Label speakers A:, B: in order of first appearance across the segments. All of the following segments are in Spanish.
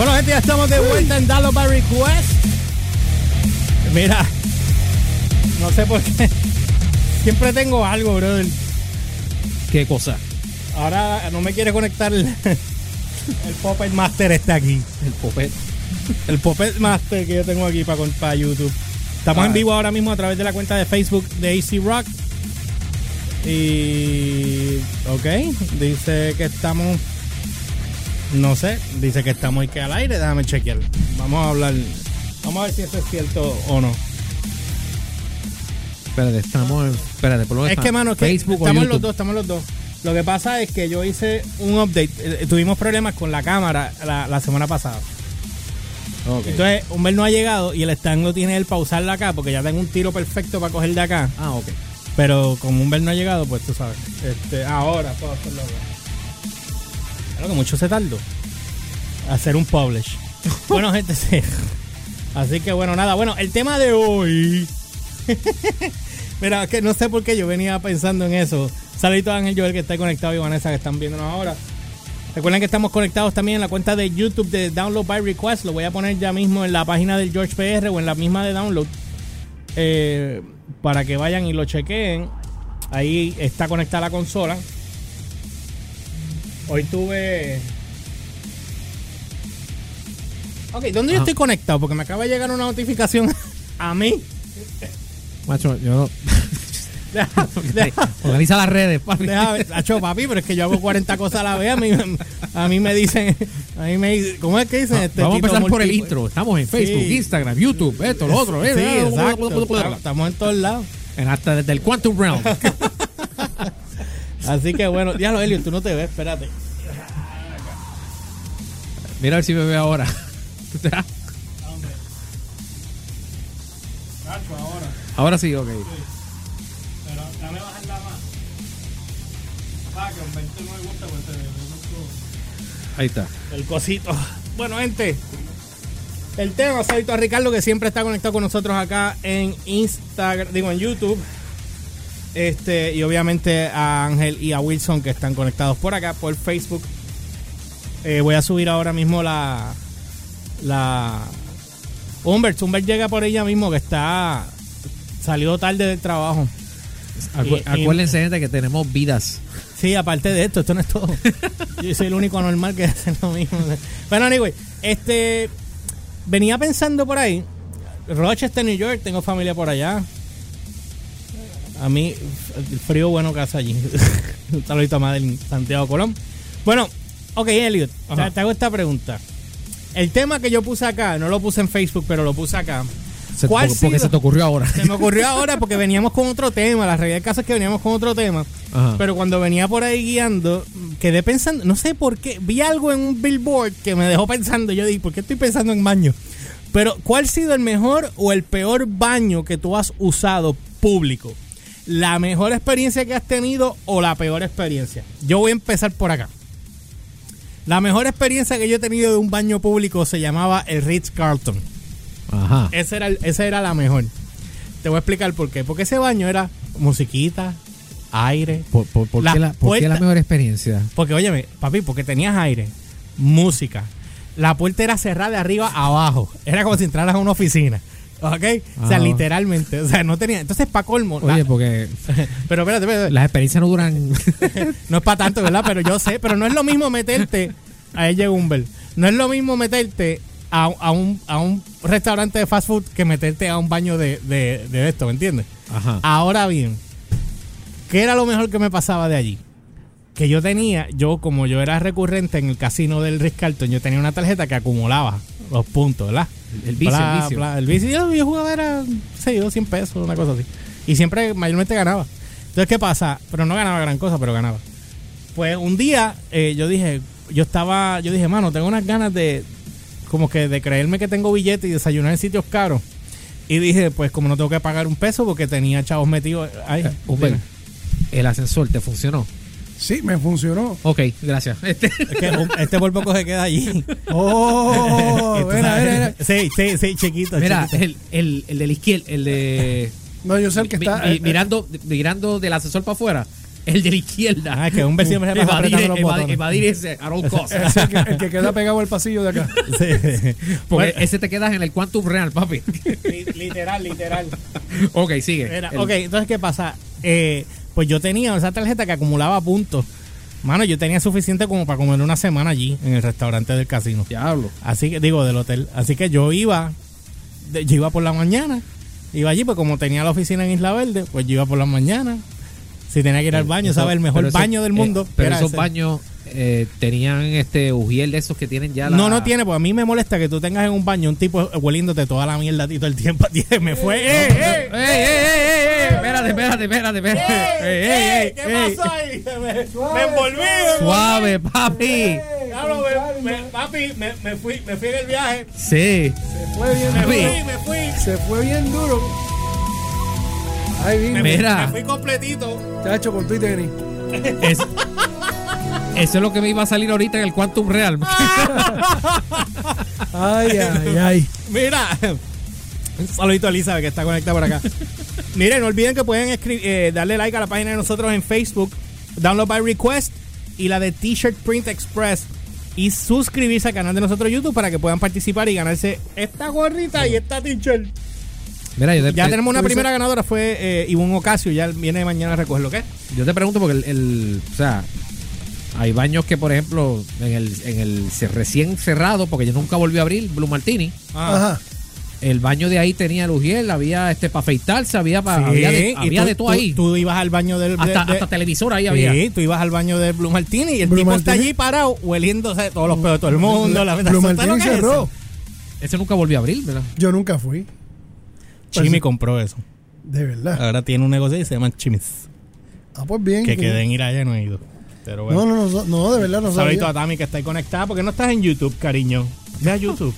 A: Bueno, gente, ya estamos de vuelta en Dalo by Request. Mira, no sé por qué. Siempre tengo algo, brother.
B: ¿Qué cosa?
A: Ahora no me quiere conectar el, el Puppet Master está aquí.
B: El popet.
A: El Puppet Master que yo tengo aquí para, para YouTube. Estamos
B: Ah.
A: en vivo ahora mismo a través de la cuenta de Facebook de AC Rock. Y. Ok, dice que estamos. No sé, dice que estamos y que al aire. Déjame chequear. Vamos a hablar. Vamos a ver si eso es cierto o no.
B: Espérate, estamos en. Espérate, por lo menos
A: Es que, mano, es que
B: Facebook
A: estamos los dos, estamos los dos. Lo que pasa es que yo hice un update. eh, tuvimos problemas con la cámara la, la semana pasada.
B: Ok.
A: Entonces, Humber no ha llegado y el stand lo tiene él para usarla acá porque ya tengo un tiro perfecto para coger de acá.
B: ah, ok.
A: Pero como Humber no ha llegado, pues tú sabes. Este, ahora puedo hacerlo. Claro que mucho se tardó. Hacer un publish. bueno, gente, sí. Así que bueno, nada. Bueno, el tema de hoy. Mira, que no sé por qué yo venía pensando en eso. Saludito a Ángel Joel que está conectado y Vanessa que están viéndonos ahora. Recuerden que estamos conectados también en la cuenta de YouTube de Download by Request. Lo voy a poner ya mismo en la página del George PR o en la misma de Download. eh, para que vayan y lo chequeen. Ahí está conectada la consola. Hoy tuve. Ok, ¿dónde yo
B: Ajá.
A: estoy conectado? Porque me acaba de llegar una notificación a mí.
B: Macho, yo no.
A: Deja- deja-
B: Organiza las redes, papi.
A: Deja Acho, papi, pero es que yo hago 40 cosas a la vez. A mí, a mí me dicen, a mí me dicen- ¿cómo es que dicen? Este
B: Vamos a empezar por el intro. Estamos en Facebook,
A: Sí.
B: Instagram, YouTube, esto, lo otro. eh,
A: Sí,
B: eh,
A: exacto. Estamos- Estamos en todos lados.
B: En hasta desde el Quantum Realm.
A: Así que bueno, diablo, Elio, tú no te ves, espérate.
B: Mira a ver si me ve ahora. ¿Tú te das?
A: Ahora.
B: Ahora sí, ok.
A: Pero dame bajarla más. Ah, que un 20 no me gusta, ve mucho
B: Ahí está.
A: el cosito. Bueno, gente. El tema, saludito a Ricardo que siempre está conectado con nosotros acá en Instagram, digo en YouTube. Este, y obviamente a Ángel y a Wilson que están conectados por acá, por Facebook. Eh, voy a subir ahora mismo la. La. Humbert, Humbert llega por ella mismo que está. Salió tarde del trabajo.
B: Acu-
A: Y- y-
B: acuérdense, gente, que tenemos vidas.
A: Sí, aparte de esto, esto no es todo. Yo soy el único anormal que hace lo mismo. Bueno, anyway, este. Venía pensando por ahí. Rochester, New York, tengo familia por allá. A mí, el frío bueno que hace allí. Un saludito a Madeline, Santiago Colón. Bueno, ok, Elliot,
B: Ajá.
A: te, hago esta pregunta. El tema que yo puse acá, no lo puse en Facebook, pero lo puse acá.
B: Se-
A: ¿Cuál
B: porque, se te ocurrió ahora.
A: Se me ocurrió ahora porque veníamos con otro tema. La realidad del caso es que veníamos con otro tema.
B: Ajá.
A: Pero cuando venía por ahí guiando, quedé pensando, no sé por qué, vi algo en un billboard que me dejó pensando. Yo dije, ¿por qué estoy pensando en baño? Pero, ¿cuál ha sido el mejor o el peor baño que tú has usado público? ¿La mejor experiencia que has tenido o la peor experiencia? Yo voy a empezar por acá. La mejor experiencia que yo he tenido de un baño público se llamaba el Ritz Carlton.
B: Ajá.
A: Esa era, esa era la mejor. Te voy a explicar por qué. Porque ese baño era musiquita, aire.
B: ¿Por, por, por
A: La
B: qué la, por qué la mejor experiencia?
A: Porque, óyeme, papi, porque tenías aire, música. La puerta era cerrada de arriba a abajo. Era como si entraras a una oficina. ¿Ok? O sea,
B: Ah.
A: literalmente. O sea, no tenía. Entonces, para colmo. la-
B: Oye, porque
A: pero espérate, espérate.
B: las experiencias no duran.
A: No es para tanto, ¿verdad? Pero yo sé. Pero no es lo mismo meterte. Ahí llega Humber. No es lo mismo meterte a, a un, a un restaurante de fast food que meterte a un baño de, de, de esto, ¿me entiendes?
B: Ajá.
A: Ahora bien, ¿qué era lo mejor que me pasaba de allí? Que yo tenía, yo como yo era recurrente en el casino del Ritz Carlton, yo tenía una tarjeta que acumulaba los puntos, ¿verdad?
B: El vicio,
A: Bla,
B: el vicio.
A: bla. El vicio, yo, yo jugaba era, sé yo, 100 pesos, una cosa así. Y siempre, mayormente ganaba. Entonces, ¿qué pasa? Pero no ganaba gran cosa, pero ganaba. Pues un día eh, yo dije, yo estaba, yo dije, mano, tengo unas ganas de, como que de creerme que tengo billete y desayunar en sitios caros. Y dije, pues como no tengo que pagar un peso porque tenía chavos metidos ahí.
B: Humber,
A: dime.
B: el ascensor te funcionó.
C: Sí, me funcionó.
B: Ok, gracias. Este,
A: Es que este por poco se queda allí.
C: Oh, mira, mira, mira.
A: Sí, sí, sí, chiquito.
B: mira,
A: chiquito.
B: el, el, el de la izquierda, el de.
C: No, yo sé el que
B: mi-
C: está.
B: mi-
C: eh,
B: mirando, mirando del ascensor para afuera. El de la izquierda.
A: Ah, es que un siempre se pasa
B: evadir,
A: apretando los
B: evadir-
A: botones.
B: evadir ese a all costs.
C: Es el que, el que queda pegado al pasillo de acá.
A: Sí.
B: Porque
A: Bueno,
B: ese te quedas en el quantum real, papi.
A: li- literal, literal.
B: ok, sigue.
A: Mira,
B: El-
A: ok, entonces, ¿qué pasa? Eh, pues yo tenía esa tarjeta que acumulaba puntos. Mano, yo tenía suficiente como para comer una semana allí en el restaurante del casino.
B: Diablo.
A: Así que, digo, del hotel. Así que yo iba, yo iba por la mañana, iba allí, pues como tenía la oficina en Isla Verde, pues yo iba por la mañana. Si tenía que ir al baño,
B: Eso-
A: ¿sabes? El mejor baño del
B: eh,
A: mundo.
B: pero esos
A: ese.
B: baños eh, tenían este ujiel de esos que tienen ya la...
A: No, no tiene, pues a mí me molesta que tú tengas en un baño un tipo hueliéndote toda la mierda a ti todo el tiempo. Me fue, ¡eh, eh!
B: ¡Ey, ey, ey, ey, ey! Espérate, espérate, espérate, espérate. Ey, ey, ey,
A: ¿Qué
B: ey.
A: pasó ahí? Me, me envolví. me
B: Suave, papi.
A: Claro, me- me- papi, me, me fui, me fui en el viaje.
B: Sí.
C: Se fue bien
A: Me
B: Papi.
A: fui,
C: duro.
A: me fui.
C: Se fue bien duro. Vino.
A: fui-
B: Mira.
A: me fui completito.
C: Chacho, con tu tenis.
B: Es- eso es lo que me iba a salir ahorita en el Quantum Real.
C: Ay, ay, ay.
A: Mira, un saludito a Elizabeth que está conectada por acá. Miren, no olviden que pueden eh, darle like a la página de nosotros en Facebook, Download by Request y la de T-Shirt Print Express. Y suscribirse al canal de nosotros en YouTube para que puedan participar y ganarse esta gorrita y esta t-shirt.
B: Mira, yo te,
A: Ya tenemos una primera ganadora, fue eh, Ivonne Ocasio, ya viene mañana a recogerlo, ¿qué?
B: yo te pregunto porque el, el- o sea, hay baños que, por ejemplo, en el, en el recién cerrado, porque yo nunca volví a abrir Blue Martini,
C: Ajá.
B: El baño de ahí tenía lujiel, había este para afeitarse, había, pa-
A: Sí,
B: había, de,
A: y
B: había
A: tú-
B: de todo
A: tú-
B: ahí.
A: Tú ibas al baño del... de-
B: hasta,
A: de-
B: hasta televisor ahí había.
A: Sí, tú ibas al baño de Blue Martini y el
C: Blue
A: tipo está allí parado hueliéndose todos los pedos de todo el mundo. La,
C: Blue
A: ¿Sabes lo
C: Martini
A: es
C: cerró.
B: Ese nunca volvió a abrir, ¿verdad?
C: Yo nunca fui.
A: Chimi compró eso.
C: De verdad.
A: Ahora tiene un negocio y se llama Chimis.
C: Ah, pues bien.
A: Que
C: que-
A: queden ir allá no he ido. Pero bueno.
C: No, no, no, no, de verdad no
A: Saludito a. Tami que está ahí conectada. porque no estás en YouTube, cariño? Ve a YouTube.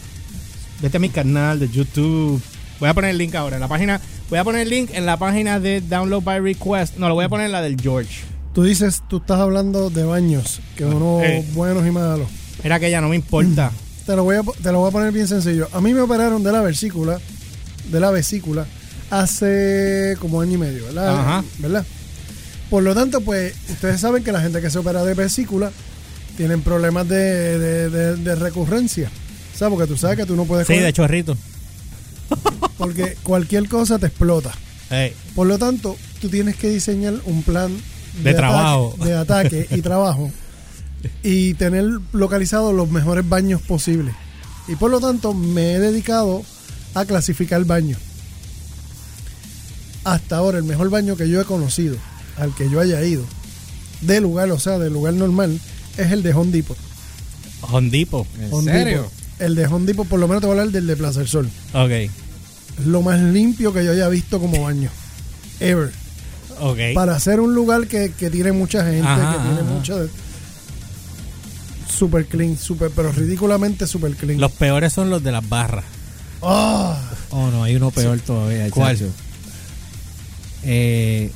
A: Vete a mi canal de YouTube. Voy a poner el link ahora. En la página. Voy a poner el link en la página de Download by Request. No, lo voy a poner en la del George.
C: Tú dices, tú estás hablando de baños, que unos
A: Eh.
C: buenos y malos.
A: Era que ya no me importa.
C: Te lo, voy a, te lo voy a poner bien sencillo. A mí me operaron de la vesícula, de la vesícula, hace como año y medio, ¿verdad?
A: Ajá.
C: ¿Verdad? Por lo tanto, pues, ustedes saben que la gente que se opera de vesícula tienen problemas de, de- de- de recurrencia. Porque tú sabes que tú no puedes
A: Sí,
C: comer,
A: de chorrito.
C: porque cualquier cosa te explota. Por lo tanto, tú tienes que diseñar un plan
A: De trabajo.
C: de ataque y trabajo y tener localizados los mejores baños posibles. Y por lo tanto, me he dedicado a clasificar baños. Hasta ahora, el mejor baño que yo he conocido, al que yo haya ido, de lugar, o sea, de lugar normal, es el de Home Depot.
A: Hondipo.
B: ¿En
C: Home
B: serio?
C: Depot. El de Home Depot, por lo menos te voy a hablar del de Plaza del Sol.
A: Ok.
C: Es lo más limpio que yo haya visto como baño. Ever.
A: Ok.
C: para hacer un lugar que, que tiene mucha gente,
A: Ajá,
C: que tiene
A: ajá.
C: mucha de- super clean, super, pero ridículamente super clean.
A: Los peores son los de las barras.
C: Ah,
B: Oh, no, hay uno peor todavía.
A: ¿Cuál?
B: Eh,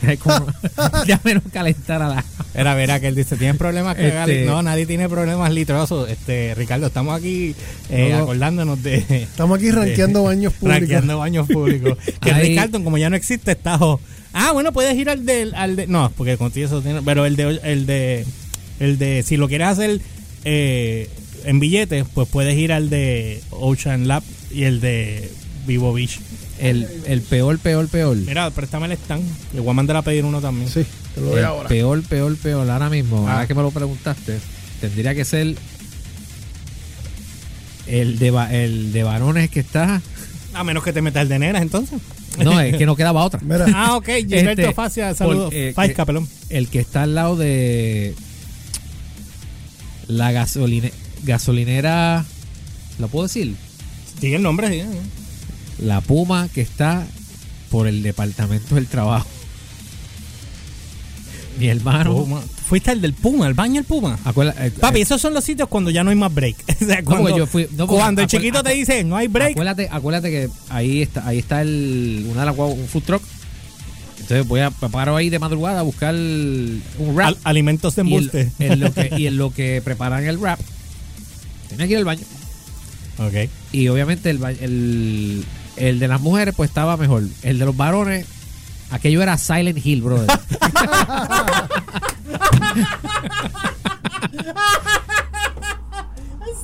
B: Déjame no calentar a la.
A: Era, verá que él dice, ¿tienes problemas que
B: Este-
A: haga li-?" No, nadie tiene problemas litrosos. Este, Ricardo, estamos aquí eh,
B: No, no.
A: acordándonos de...
C: estamos aquí rankeando baños públicos.
A: Rankeando baños públicos. que
B: Ahí-
A: Ricardo, como ya no existe, está... jo- Ah, bueno, puedes ir al de... Al de no, porque contigo eso tiene... Pero el de... El de, el de si lo quieres hacer eh, en billetes, pues puedes ir al de Ocean Lab y el de Vivo Beach.
B: El, el peor, peor, peor.
A: Mira, préstame el stand. Le voy a mandar a pedir uno también.
C: Sí, te lo doy
B: El
C: ahora.
B: peor, peor, peor. Ahora mismo,
A: Ah.
B: ahora que me lo preguntaste, tendría que ser el de, el de varones que está.
A: A menos que te metas el de nenas, entonces.
B: No, es que no quedaba otra.
C: Mira,
A: Ah, ok. Gilberto
B: Este,
A: Facia, saludos.
B: eh,
A: Faisca, pelón.
B: El que está al lado de la gasoline, gasolinera. ¿Lo puedo decir?
A: Sigue el nombre, sí.
B: La Puma que está por el departamento del trabajo. Mi hermano.
A: Puma. Fuiste al del Puma, al baño del Puma.
B: eh,
A: Papi,
B: eh,
A: esos son los sitios cuando ya no hay más break. o sea,
B: No,
A: cuando,
B: yo fui- no,
A: cuando el chiquito te dice no hay break.
B: Acuérdate, acuérdate que ahí está, ahí está el, una de las un food truck. Entonces voy a paro ahí de madrugada a buscar un wrap.
A: al- alimentos de
B: y,
A: embuste.
B: en, en lo que, y en lo que preparan el wrap, tenía que ir al baño.
A: ok.
B: Y obviamente el, el, el de las mujeres pues estaba mejor. El de los varones Aquello era Silent Hill, brother.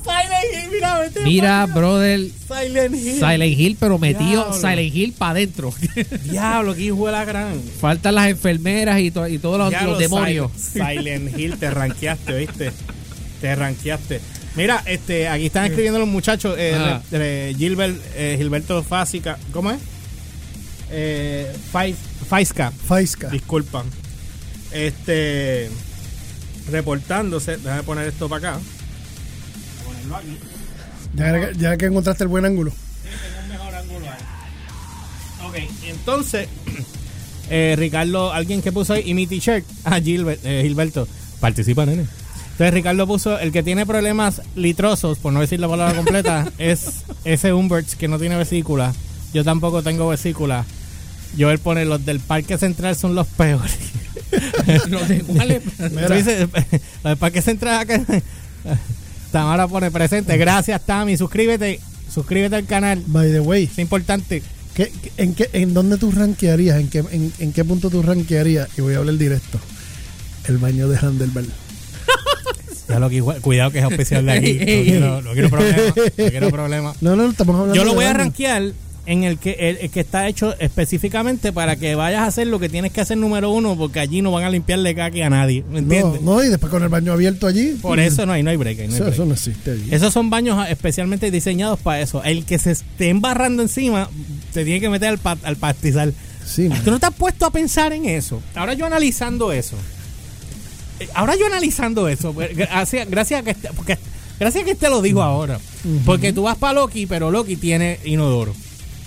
A: Silent Hill, mira, vete
B: Mira, brother,
A: Silent Hill.
B: Silent Hill, pero metido
A: Diablo.
B: Silent Hill para adentro.
A: Diablo, qué hijo de la gran.
B: Faltan las enfermeras y, to- y todos los,
A: Diablo,
B: los demonios.
A: Sil- Silent Hill, te ranqueaste, ¿viste? Te ranqueaste. Mira, este, aquí están escribiendo los muchachos. eh, re- Gilbert, eh, Gilberto Fásica. ¿Cómo es? Eh, Fais- Faisca.
C: Faisca.
A: Disculpan. Este. Reportándose. Déjame poner esto para acá. Ponerlo aquí.
C: Ya, que- ya que encontraste el buen ángulo.
A: tengo un mejor ángulo ahí. Ok, entonces, eh, Ricardo, alguien que puso ahí, y mi t-shirt, a Gilbert, eh, Gilberto, participa, nene. Entonces Ricardo puso, el que tiene problemas litrosos, por no decir la palabra completa, es ese Humberts que no tiene vesícula. Yo tampoco tengo vesícula. Yo él pone, los del Parque Central son los peores.
B: Los de- ¿cuáles?
A: Los del Parque Central acá. Tamara pone presente. Gracias, Tami. Suscríbete. Suscríbete al canal.
C: By the way,
A: Es importante.
C: ¿qué- qué- en, qué, ¿en dónde tú rankearías? ¿En qué, en, en qué punto tú rankearías? Y voy a hablar directo. El baño de Handelberg.
A: Ya lo que igual- cuidado que es auspicial de aquí. No quiero, no quiero problema. No quiero problema.
C: No, no, estamos hablando
A: Yo lo voy a rankear en el que el, el que está hecho específicamente para que vayas a hacer lo que tienes que hacer número uno, porque allí no van a limpiarle caqui a nadie. ¿Me
C: No,
A: entiendes?
C: no, y después con el baño abierto allí.
A: Por eso no hay, no hay break. ahí, no hay
C: Eso,
A: break.
C: eso no existe allí.
A: Esos son baños especialmente diseñados para eso. El que se esté embarrando encima, te tiene que meter al, pa- al pastizal.
C: Sí.
A: ¿Tú no te has puesto a pensar en eso? Ahora yo analizando eso. Eh, Ahora yo analizando eso. pues, Gracias, gracias a que este, porque, gracias a que este lo dijo ahora. Porque tú vas para Loki, pero Loki tiene inodoro.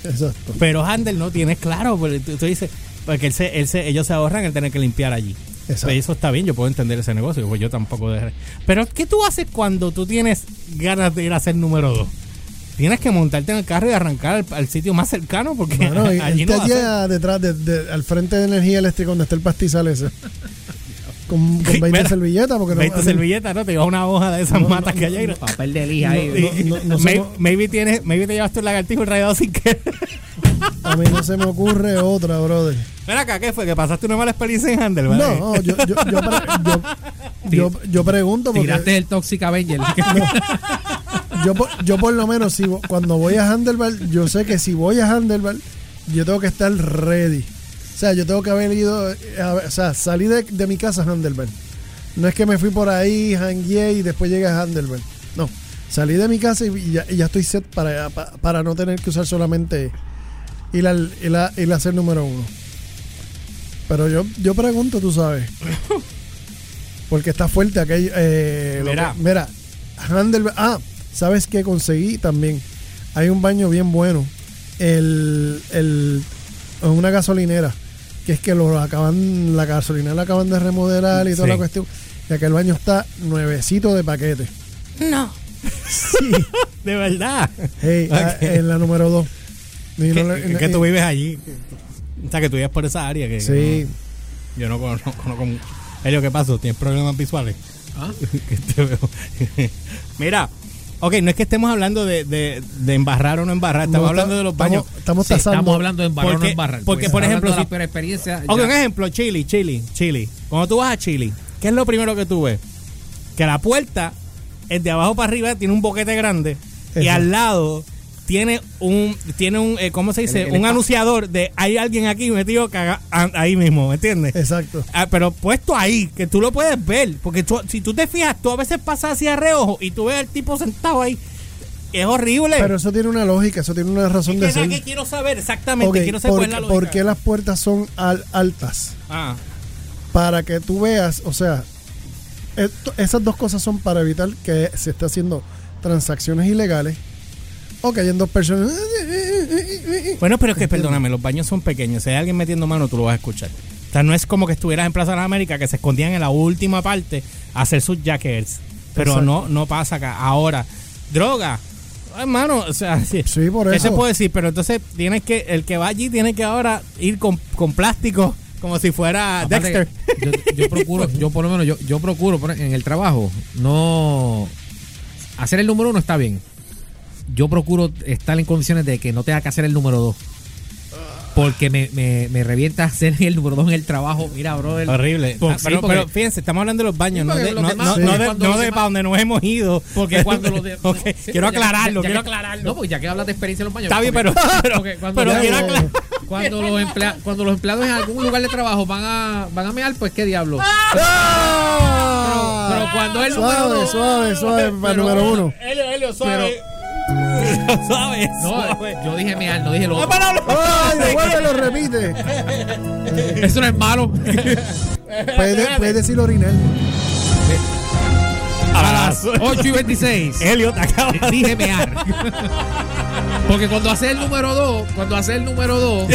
C: Exacto.
A: Pero Handel no tiene claro. Porque tú, tú dices, porque él se, él se- ellos se ahorran el tener que limpiar allí.
C: Exacto.
A: Pues eso está bien, yo puedo entender ese negocio, pues yo tampoco dejaré. Pero ¿qué tú haces cuando tú tienes ganas de ir a ser número dos? Tienes que montarte en el carro y arrancar al, al sitio más cercano porque
C: Bueno,
A: allí no va a ser.
C: llega detrás, de, de- al frente de energía eléctrica donde está el pastizal ese. Con, con 20
A: Mira,
C: servilletas. Porque no,
A: 20
C: a mí-
A: servilletas, ¿no? Te llevas una hoja de esas
C: No,
A: matas
C: no,
A: que hay ahí. ¿no?
B: Papel de lija ahí.
A: Y-
C: no, no, no
A: may-
C: somos-
A: maybe, tienes, maybe te llevaste un lagartijo rayado sin querer.
C: A mí no se me ocurre otra, brother.
A: Ven acá, ¿qué fue? ¿Que pasaste una mala experiencia en Handel? ¿verdad?
C: No, yo, yo, yo, pre- yo, yo- yo pregunto porque
B: Tiraste el Toxic Avenger.
C: yo, por- yo por lo menos si cuando voy a Handelberg, yo sé que si voy a Handelberg, yo tengo que estar ready. O sea, yo tengo que haber ido, eh, a- o sea, salí de, de mi casa a Handelberg. No es que me fui por ahí, hangué y después llegué a Handelberg. No, salí de mi casa y, y ya, y ya estoy set para, pa- para no tener que usar solamente ir, al, ir, a, ir a ser número uno. Pero yo, yo pregunto, tú sabes. Porque está fuerte aquello. eh,
A: Mira.
C: que- mira, Handelberg. Ah, ¿sabes qué conseguí también? Hay un baño bien bueno. El, el, una gasolinera. Que es que lo acaban, la gasolinera la acaban de remodelar y toda
A: Sí.
C: la cuestión. Y aquel baño está nuevecito de paquete.
A: No.
C: Sí.
A: De verdad.
C: Hey, ah, en la número dos.
A: Que,
C: no le-
A: que- que tú vives allí. O sea, que tú vives por esa área. Que,
C: Sí.
A: que no- yo no conozco. No, Elio, ¿qué pasó? ¿Tienes problemas visuales?
B: ¿Ah?
A: Que te veo. Mira, ok, no es que estemos hablando de, de, de embarrar o no embarrar, estamos
C: No,
A: hablando de los baños.
C: Estamos, estamos
B: Sí,
C: tasando.
B: estamos hablando de embarrar o no embarrar.
A: porque, por
B: Estamos
A: ejemplo, si-
B: la experiencia.
A: Ok,
B: ya.
A: un ejemplo, Chile, Chile, Chile. Cuando tú vas a Chile, ¿qué es lo primero que tú ves? Que la puerta es de abajo para arriba, tiene un boquete grande y al lado tiene un, tiene un, eh, ¿cómo se dice?
B: El- el
A: un anunciador de hay alguien aquí metido caga- ahí mismo, ¿me entiendes?
C: Exacto.
A: Ah, pero puesto ahí, que tú lo puedes ver. Porque tú- si tú te fijas, tú a veces pasas hacia reojo y tú ves al tipo sentado ahí. Es horrible.
C: Pero eso tiene una lógica, eso tiene una razón de ser.
A: que quiero saber exactamente. Quiero saber
C: ¿por,
A: cuál es la lógica.
C: por qué las puertas son al- altas?
A: Ah,
C: Para que tú veas, o sea, esto- esas dos cosas son para evitar que se esté haciendo transacciones ilegales o dos personas.
A: Bueno, pero es que
C: Entiendo.
A: perdóname, los baños son pequeños. Si hay alguien metiendo mano, tú lo vas a escuchar. O sea, no es como que estuvieras en Plaza de las Américas que se escondían en la última parte a hacer sus jackets. Pero
C: Exacto.
A: no no pasa acá. Ahora, droga. Hermano, o sea, sí.
C: Sí, por
A: ¿Qué
C: eso.
A: te puedo decir? Pero entonces tienes que, el que va allí tiene que ahora ir con, con plástico como si fuera
B: Aparte
A: Dexter.
B: Yo, yo procuro, yo por lo menos, yo, yo procuro en el trabajo, no. Hacer el número uno está bien. Yo procuro estar en condiciones de que no tenga que hacer el número dos. porque me, me, me revienta hacer el número dos en el trabajo. Mira, brother.
A: Horrible.
B: Por-
A: Ah,
B: sí,
A: pero,
B: porque-
A: pero fíjense, estamos hablando de los baños, no de,
B: los
A: no,
B: demás-
A: no-
C: sí.
A: no de,
B: Cuando
A: no de
B: demás-
A: para donde nos hemos ido.
B: Porque cuando los de,
A: Ok,
B: Sí,
A: quiero
B: ya- ya-
A: aclararlo,
B: ya
A: quiero aclararlo.
B: No, pues ya que hablas de experiencia en los baños.
A: Está bien, pero, pero,
B: cuando,
A: pero quiero aclarar.
B: cuando los emplea- cuando los empleados en algún lugar de trabajo van a van a mear, pues qué diablo.
C: ¡Ah!
B: Pero cuando el número
C: Suave,
B: dos-
C: suave, suave, para el
B: Pero-
C: número uno.
A: Helio, Helio, suave. suave,
B: No,
A: suave.
B: yo dije mear, no dije lo
A: Ah,
B: otro.
C: ¡Ay, devuélvelo, repite!
B: Eso no es malo.
C: Puedes puede decir orinar.
B: A las 8 y 26.
A: Helio, te acabas.
B: Dije mear. Porque cuando hace el número 2, cuando hace el número 2,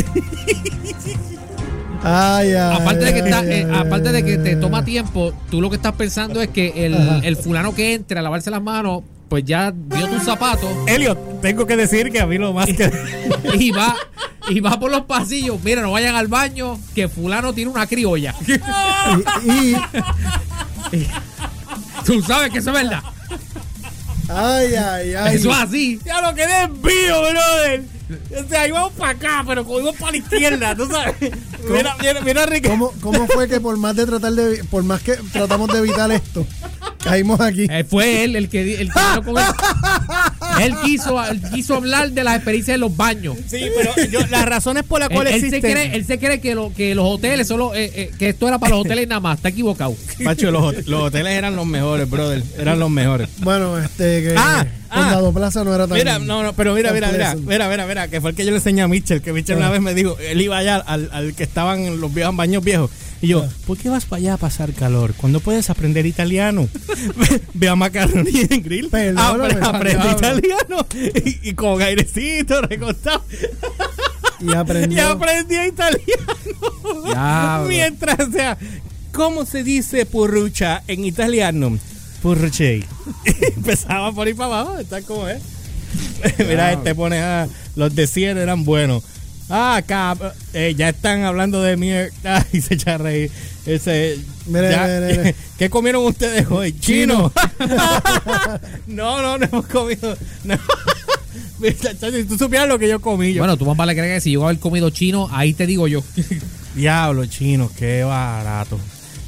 C: Ay, ay.
B: aparte de que
C: ay,
B: está,
C: ay,
B: eh, aparte de que te toma tiempo, tú lo que estás pensando es que el, el fulano que entre a lavarse las manos, pues ya dio tus zapatos
A: Helio, tengo que decir que a mí lo más que.
B: y va y va por los pasillos. Mira, no vayan al baño, que fulano tiene una criolla.
C: Y, y-
B: Tú sabes que eso es verdad.
C: ay, ay, ay.
B: Eso es así.
A: Ya lo que desvío, brother. O sea, íbamos para acá, pero cogimos para la izquierda, ¿tú sabes? Mira, mira, mira, Ricky.
C: ¿Cómo, ¿Cómo fue que por más de tratar de por más que tratamos de evitar esto, caímos aquí?
B: Eh, fue él el que, el que vino con él. Él quiso, él quiso hablar de las experiencias de los baños.
A: Sí, pero yo, las razones por las
B: Él,
A: cuales
B: él se
A: existen.
B: cree, él se cree que, lo, que los hoteles solo, eh, eh, que esto era para los hoteles nada más. Está equivocado.
A: Macho, los, los hoteles eran los mejores, brother. Eran los mejores.
C: Bueno, este que
A: Ah, ah.
C: Condado Plaza no era tan
A: Mira, no, no, pero mira, mira, mira, mira, mira, mira, que fue el que yo le enseñé a Mitchell, que Mitchell una
C: Ah.
A: vez me dijo, él iba allá al, al que estaban los viejos baños viejos. Y yo. ¿por qué vas para allá a pasar calor? Cuando puedes aprender italiano. Ve- a Macaroni en Grill.
C: Perdóname,
A: apre- aprende italiano. Y, y con airecito, recostado.
C: Y
A: Y aprendí italiano. Mientras, o sea, ¿cómo se dice purrucha en italiano? Purruchei. Empezaba por ahí para abajo, está como es. Mira, este pone, ah, los de 100 eran buenos. Ah, acá eh, ya están hablando de mierda. Y se echa a reír. Ese,
C: Mire,
A: ya-
C: mire, mire.
A: ¿Qué comieron ustedes hoy? Chino. no, no, no hemos comido. No. Si tú supieras lo que yo comí. Yo,
B: Bueno, tu mamá le cree que si yo haber comido chino, ahí te digo yo.
A: Diablo, chino, qué barato.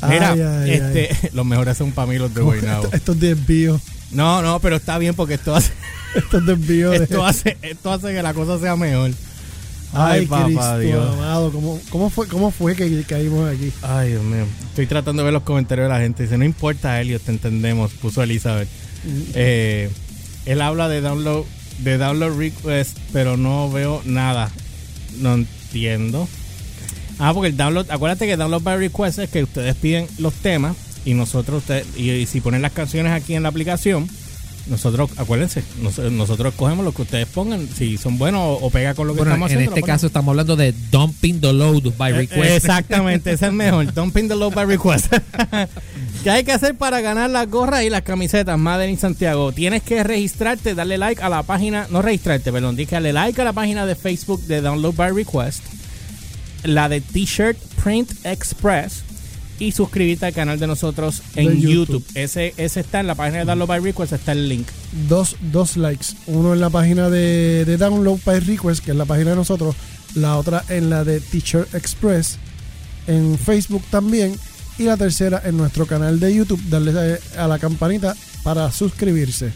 A: Mira,
C: Ay, ay,
A: este, los mejores son para mí los de Guaynabo.
C: Estos, desvíos,
A: No, no, pero está bien porque esto hace,
C: estos desvíos. de-
A: esto hace, esto hace que la cosa sea mejor.
C: Ay,
A: Ay, papá
C: Cristo
A: Dios.
C: amado, ¿cómo, cómo fue, ¿cómo fue que caímos aquí?
A: Ay, Dios mío. Estoy tratando de ver los comentarios de la gente. Dice, no importa, Elliot, te entendemos, puso Elizabeth. Eh, él habla de download, de download request, pero no veo nada. No entiendo. Ah, porque el download, acuérdate que download by request es que ustedes piden los temas y nosotros, ustedes- y, y si ponen las canciones aquí en la aplicación, nosotros, acuérdense, nos- nosotros cogemos lo que ustedes pongan, si son buenos o, o pega con lo que
B: Bueno,
A: estamos
B: en
A: haciendo.
B: este
A: lo ponemos.
B: caso estamos hablando de dumping the load by
A: Eh,
B: request.
A: Exactamente, ese es mejor. Dumping the low by request. ¿Qué hay que hacer para ganar las gorras y las camisetas Madden in Santiago? Tienes que registrarte, darle like a la página, no registrarte, perdón, di que darle like a la página de Facebook de Download by Request, la de T-shirt Print Express y suscribirte al canal de nosotros en
C: De
A: YouTube.
C: YouTube.
A: Ese, ese está en la página de Download by Request, está el link.
C: Dos, dos likes. Uno en la página de, de Download by Request, que es la página de nosotros. La otra en la de Teacher Express. En Facebook también. Y la tercera en nuestro canal de YouTube. Darle eh, a la campanita para suscribirse.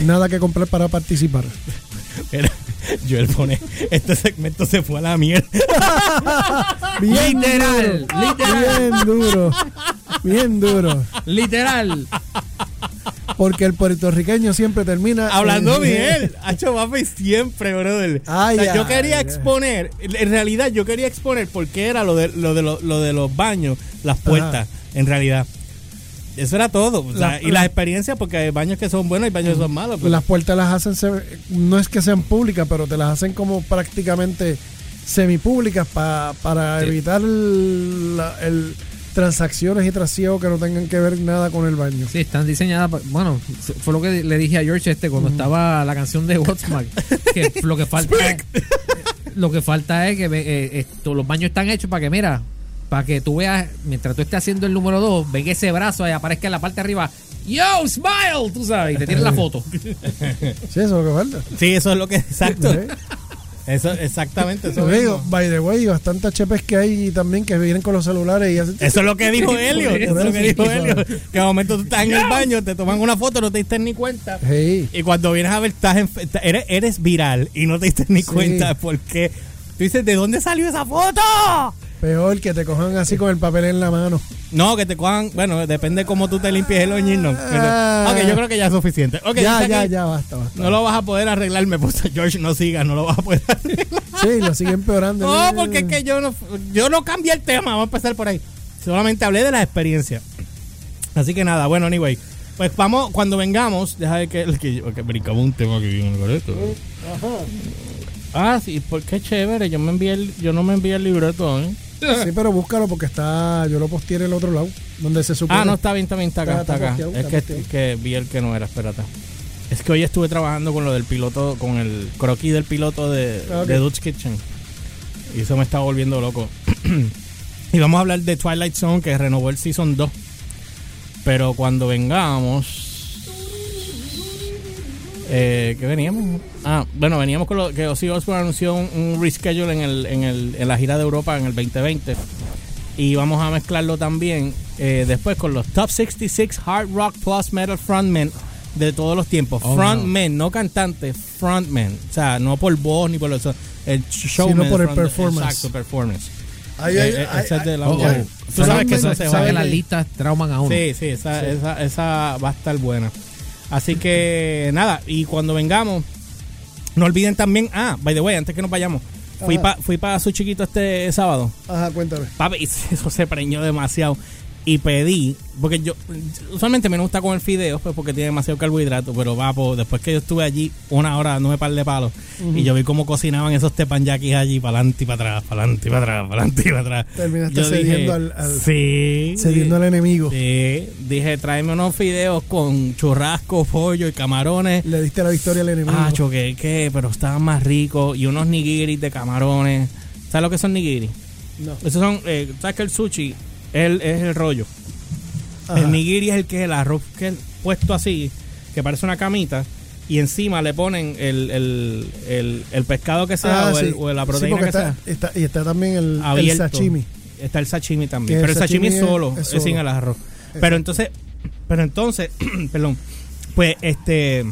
C: Nada que comprar para participar.
A: Mira, Joel pone, este segmento se fue a la mierda.
C: Bien
B: Literal,
C: duro,
B: literal.
C: Bien duro. Bien duro.
B: Literal.
C: Porque el puertorriqueño siempre termina.
A: Hablando
C: en-
A: bien, Hacho Papi siempre, brother.
C: Ay,
A: O sea, yo quería
C: ay.
A: exponer, en realidad yo quería exponer por qué era lo de, lo de, lo, lo de los baños, las puertas, en realidad. Eso era todo. o sea,
C: La-
A: y las experiencias, porque hay baños que son buenos y baños que son malos. pero-
C: Las puertas las hacen, no es que sean públicas, pero te las hacen como prácticamente semipúblicas pa- para
A: Sí.
C: evitar el, la- el- transacciones y trasiego que no tengan que ver nada con el baño.
B: Sí, están diseñadas. Bueno, fue lo que le dije a George este cuando estaba la canción de Godsmack. que lo que falta es, lo que falta es que eh, esto, los baños están hechos para que, mira, para que tú veas, mientras tú estés haciendo el número 2, venga ese brazo y aparezca en la parte de arriba. Yo, smile, tú sabes, y te tienes la foto.
C: Sí, eso es lo que falta.
A: Sí, eso es lo que exacto. Eso, exactamente. Eso,
C: digo,
A: mismo.
C: by the way, bastantes chepes que hay también que vienen con los celulares y hacen...
A: Eso es lo que dijo Helio. Eso es lo que dijo Helio. Que de momento tú estás en el baño, te toman una foto, no te diste ni cuenta. Y cuando vienes a ver, estás en- eres, eres viral y no te diste ni
C: Sí.
A: cuenta porque tú dices, ¿de dónde salió esa foto?
C: Peor que te cojan así con el papel en la mano.
A: No, que te cojan, bueno, depende cómo tú te limpies el oñino.
C: Ah.
A: Ok, yo creo que ya es suficiente. Ok,
C: ya, ya, ya, basta, basta.
A: No lo vas a poder arreglar, me puse George, no sigas, no lo vas a poder arreglar.
C: Sí, lo sigue empeorando.
A: No, porque es que yo no, yo no cambié el tema, vamos a empezar por ahí. Solamente hablé de la experiencia. Así que nada, bueno, anyway. Pues vamos, cuando vengamos, deja de que, que, que brincamos un tema que viene con esto. Ah, sí, porque chévere, yo me envié el, yo no me envié el libreto, ¿eh?
C: Sí, pero búscalo porque está. Yo lo posteé en el otro lado. Donde se supone.
A: Ah, no, está bien, está bien, está acá,
C: Está-
A: acá.
C: posteado,
A: Es que,
C: posteado.
A: que vi el que no era, espérate. Es que hoy estuve trabajando con lo del piloto, con el croquis del piloto de,
C: Ah,
A: de Dutch Kitchen. Y eso me está volviendo loco. y vamos a hablar de Twilight Zone, que renovó el Season 2. Pero cuando vengamos... Eh, ¿Qué veníamos? Ah, bueno, veníamos con lo que Ozzy Osbourne anunció un, un reschedule en, el, en, el, en la gira de Europa en el 2020. Y vamos a mezclarlo también eh, después con los Top 66 Hard Rock Plus Metal Frontmen de todos los tiempos.
B: Oh,
A: frontmen, no. cantantes, frontmen. O sea, no por voz ni por eso. El showman.
C: por el performance.
A: Exacto, performance.
C: Ay,
A: Eh,
C: ay,
A: eh,
C: ay,
A: ese es de la
B: Oh, oh.
A: Tú sabes que eso se
B: Sabe las listas trauman a uno.
A: Sí, sí, esa, Esa, esa va a estar buena. Así que nada, y cuando vengamos, no olviden también, ah, by the way, antes que nos vayamos, fui para fui pa su chiquito este sábado.
C: Ajá, cuéntame.
A: Papi, eso se preñó demasiado. Y pedí, porque yo, usualmente me gusta comer fideos, pues porque tiene demasiado carbohidrato, pero va, pues, después que yo estuve allí una hora dándome par de palos, y yo vi cómo cocinaban esos teppanyakis allí, para adelante y para atrás, para adelante y para atrás, para adelante y para atrás.
C: Terminaste
A: Yo
C: cediendo al- al-
A: Sí.
C: Cediendo al enemigo.
A: Sí, dije, tráeme unos fideos con churrasco, pollo y camarones.
C: Le diste la victoria al enemigo.
A: Ah, choque, ¿qué? Pero estaban más ricos. Y unos nigiris de camarones. ¿Sabes lo que son nigiris?
C: no.
A: Esos son, eh, ¿sabes que el sushi es el, es el rollo?
C: Ajá.
A: El nigiri es el que es el arroz que es puesto así, que parece una camita. Y encima le ponen el, el, el, el pescado que sea
C: Ah,
A: o, el-
C: sí.
A: o la proteína que
C: está,
A: sea.
C: está- y está también el, sashimi.
A: Está el sashimi también. Pero
C: el
A: sashimi,
C: sashimi
A: es
C: es-
A: solo,
C: es
A: sin el arroz. Pero entonces, pero entonces, perdón, pues este,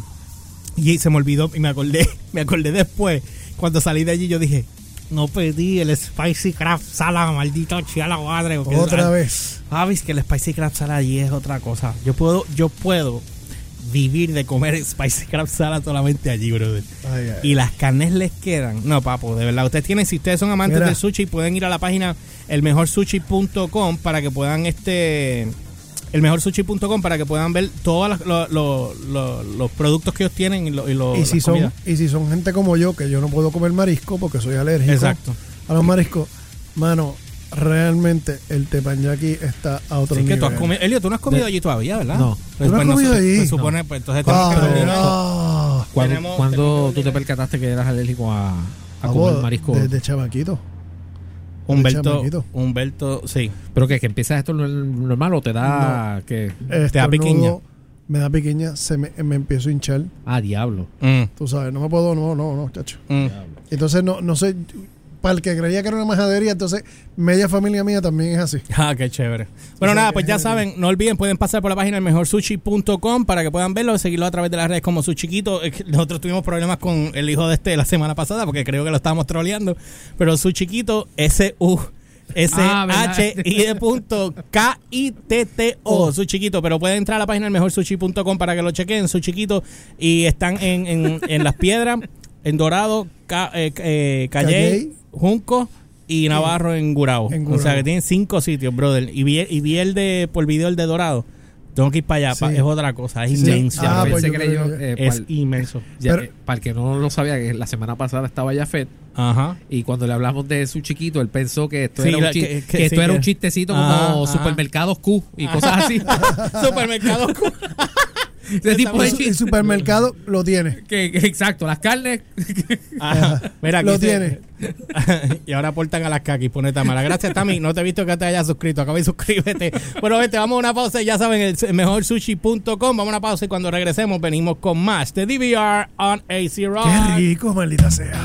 A: y se me olvidó y me acordé, me acordé después, cuando salí de allí yo dije, no pedí el Spicy Craft Salad, maldito chía la madre.
C: Otra vez.
A: Ah, ves que el Spicy Craft Salad allí es otra cosa. Yo puedo, yo puedo vivir de comer Spicy Craft Salad solamente allí, brother.
C: Ay, ay.
A: Y las carnes les quedan. No, papo, de verdad. Ustedes tienen, si ustedes son amantes
C: Mira.
A: del sushi, pueden ir a la página elmejorsushi.com para que puedan este elmejorsushi.com para que puedan ver todos los, los- los- los- productos que ellos tienen y, lo- y lo-
C: y, si son,
A: comidas.
C: y si son gente como yo, que yo no puedo comer marisco porque soy alérgico
A: Exacto.
C: a los mariscos, mano, realmente el teppanyaki está a otro
A: que
C: nivel.
A: tú has comido, Elio, tú no has comido
B: De-
A: allí todavía, ¿verdad?
B: No.
A: Pues,
C: ¿Tú no has
A: pues,
C: comido
A: se-
C: allí?
A: Se supone, pues entonces tenemos que
C: no.
A: Tenemos-
B: cuando
A: tenemos
B: tú te percataste que eras alérgico a, a
C: Ah,
B: comer
C: vos,
B: marisco.
C: Desde chamaquito.
A: Humberto. Humberto, sí.
B: ¿Pero qué? ¿Que empiezas esto normal o te da que
A: Te da piquiña.
C: Me da piquiña, se me, me empiezo a hinchar.
B: Ah, diablo.
A: Mm,
C: Tú sabes, no me puedo, no, no, no, chacho.
A: mm.
C: Entonces, no, no sé, para el que creía que era una majadería, entonces media familia mía también es así.
A: Ah, qué chévere. Bueno, nada, pues ya saben, no olviden, pueden pasar por la página mejorsushi.com para que puedan verlo, seguirlo a través de las redes como su chiquito. Nosotros tuvimos problemas con el hijo de este la semana pasada porque creo que lo estábamos troleando, pero su chiquito S U S
B: Ah,
A: H I de punto K I T T O, su chiquito, pero pueden entrar a la página mejorsushi.com para que lo chequen, su chiquito y están en, en, en Las Piedras, en Dorado, Ca- eh, eh, Calle. Junco y Navarro en Gurao.
C: En
A: O sea que tienen cinco sitios, brother. Y vi, y vi el de, por video el de Dorado. Tengo que ir para allá.
C: Sí.
A: pa- es otra cosa. Es
C: Sí.
A: inmenso.
C: Ah, pues yo
B: que eh,
A: es
B: pal-
A: inmenso.
B: ya,
C: Pero-
B: eh, para el que no lo sabía, que la semana pasada estaba ya Fed
A: Ajá.
B: y cuando le hablamos de su chiquito, él pensó que esto
A: Sí,
B: era un,
A: que-
B: que
A: que
B: esto
A: sí,
B: era un chistecito como
A: ajá.
B: supermercados Q y cosas así.
A: Supermercado.
B: Ese tipo de
C: El, supermercado lo tiene.
B: Que, que- exacto, las carnes.
A: Ajá. Mira, aquí
C: Lo
A: se-
C: tiene.
A: y ahora aportan a las caquis, pone Tamara. Gracias, Tami. No te he visto que te hayas suscrito. Acaba y suscríbete. Bueno, vete, vamos a una pausa. Ya saben, el mejorsushi.com. Vamos a una pausa y cuando regresemos venimos con más de DVR on AC Rock.
C: Qué rico, maldita sea.